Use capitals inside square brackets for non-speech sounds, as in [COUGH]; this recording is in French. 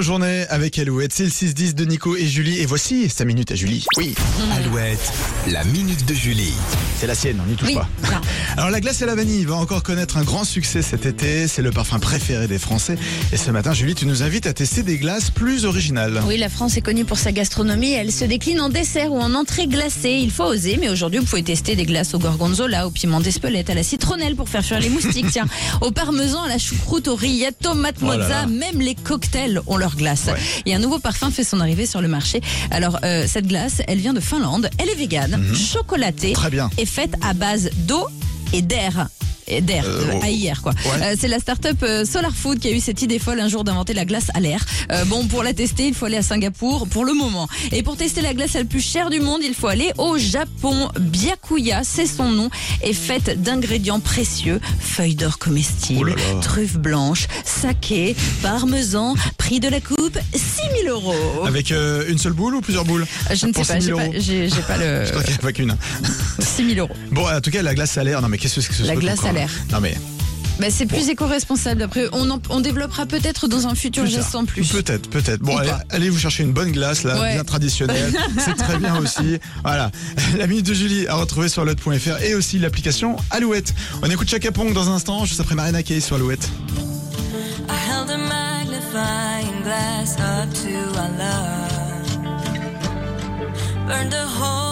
Journée avec Alouette, c'est le 6-10 de Nico et Julie et voici sa minute à Julie. Oui, Alouette, la minute de Julie. c'est la sienne, on n'y touche Oui, pas. [LAUGHS] Alors la glace à la vanille va encore connaître un grand succès cet été, c'est le parfum préféré des Français. Et ce matin Julie, tu nous invites à tester des glaces plus originales. Oui, la France est connue pour sa gastronomie. Elle se décline en dessert ou en entrée glacée. Il faut oser, mais aujourd'hui, vous pouvez tester des glaces au gorgonzola, au piment d'Espelette, à la citronnelle pour faire fuir les moustiques, tiens, au parmesan, à la choucroute, aux rillettes, tomates, Oh là mozza, là. même les cocktails ont leur glace. Ouais. Et un nouveau parfum fait son arrivée sur le marché. Alors, euh, cette glace, elle vient de Finlande. Elle est végane, chocolatée, Mhm. Très bien. et faite à base d'eau et d'air. D'air, Euh, oh. AIR quoi. Ouais. Euh, c'est la start-up euh, Solar Food qui a eu cette idée folle un jour d'inventer la glace à l'air. Euh, bon, pour la tester, il faut aller à Singapour pour le moment. Et pour tester la glace la plus chère du monde, il faut aller au Japon. Byakuya, c'est son nom, est faite d'ingrédients précieux, feuilles d'or Oh comestibles, là. truffes blanches, saké, parmesan, prix de la coupe, 6000 euros. Avec une seule boule ou plusieurs boules? Je ne sais pas, 6 j'ai 000 pas, pas le [LAUGHS] Je crois qu'il n'y a pas qu'une. 6000 euros. Bon, en tout cas, la glace à l'air, non mais qu'est-ce que c'est que ce La glace à Non mais Bah, c'est plus éco-responsable. Après, on, en- on développera peut-être dans un futur geste en plus. Peut-être, peut-être. Bon, allez, allez vous chercher une bonne glace, là, Ouais. bien traditionnelle. [LAUGHS] C'est très bien aussi. Voilà. [LAUGHS] La minute de Julie à retrouver sur alouette.fr et aussi l'application Alouette. On écoute Chaka Pong dans un instant, juste après Marina Kaye sur Alouette. I held a magnifying glass up to our love. Burned a hole